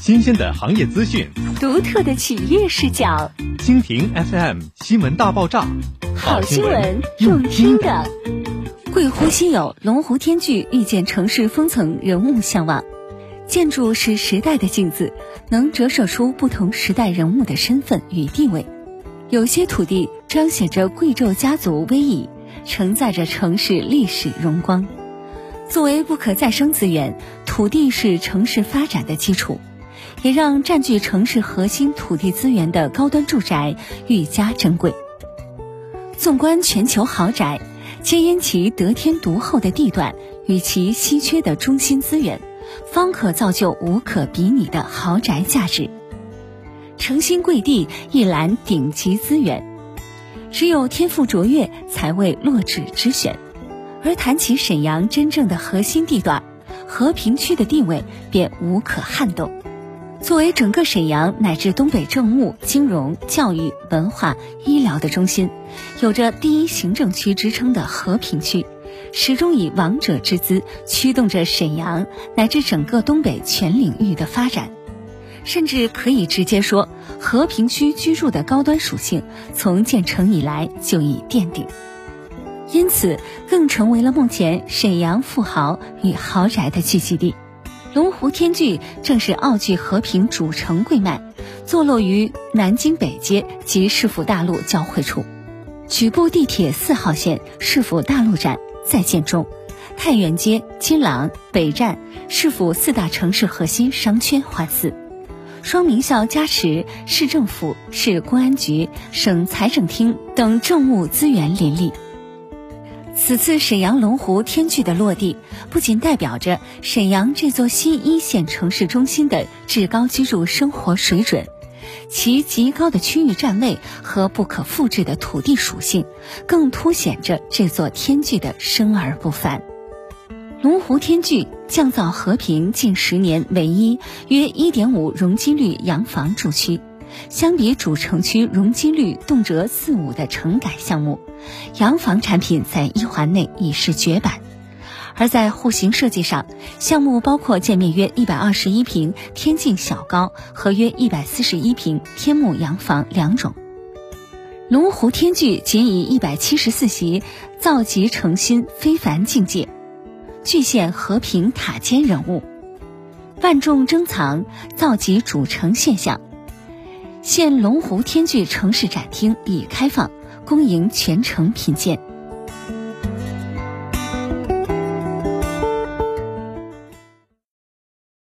新鲜的行业资讯，独特的企业视角。蜻蜓 FM 新闻大爆炸，好新闻用听的。贵乎稀有，龙湖天钜遇见城市风层人物向往。建筑是时代的镜子，能折射出不同时代人物的身份与地位。有些土地彰显着贵胄家族威仪，承载着城市历史荣光。作为不可再生资源，土地是城市发展的基础，也让占据城市核心土地资源的高端住宅愈加珍贵。纵观全球豪宅，皆因其得天独厚的地段与其稀缺的中心资源，方可造就无可比拟的豪宅价值。诚心贵地一览顶级资源，只有天赋卓越，才为落纸之选。而谈起沈阳真正的核心地段，和平区的地位便无可撼动。作为整个沈阳乃至东北政务、金融、教育、文化、医疗的中心，有着第一行政区之称的和平区，始终以王者之姿驱动着沈阳乃至整个东北全领域的发展。甚至可以直接说，和平区居住的高端属性从建成以来就已奠定。因此，更成为了目前沈阳富豪与豪宅的聚集地。龙湖天钜正是奥聚和平主城贵脉，坐落于南京北街及市府大路交汇处，举步地铁四号线市府大路站在建中，太原街、金廊、北站市府四大城市核心商圈环伺，双名校加持，市政府、市公安局、省财政厅等政务资源林立。此次沈阳龙湖天钜的落地，不仅代表着沈阳这座新一线城市中心的至高居住生活水准，其极高的区域站位和不可复制的土地属性，更凸显着这座天钜的生而不凡。龙湖天钜降造和平近十年唯一约一点五容积率洋房住区。相比主城区容积率动辄四五的城改项目，洋房产品在一环内已是绝版。而在户型设计上，项目包括建面约一百二十一平天境小高和约一百四十一平天幕洋房两种。龙湖天钜仅以一百七十四席造极诚心，非凡境界，具现和平塔尖人物，万众珍藏，造极主城现象。现龙湖天钜城市展厅已开放，恭迎全程品鉴。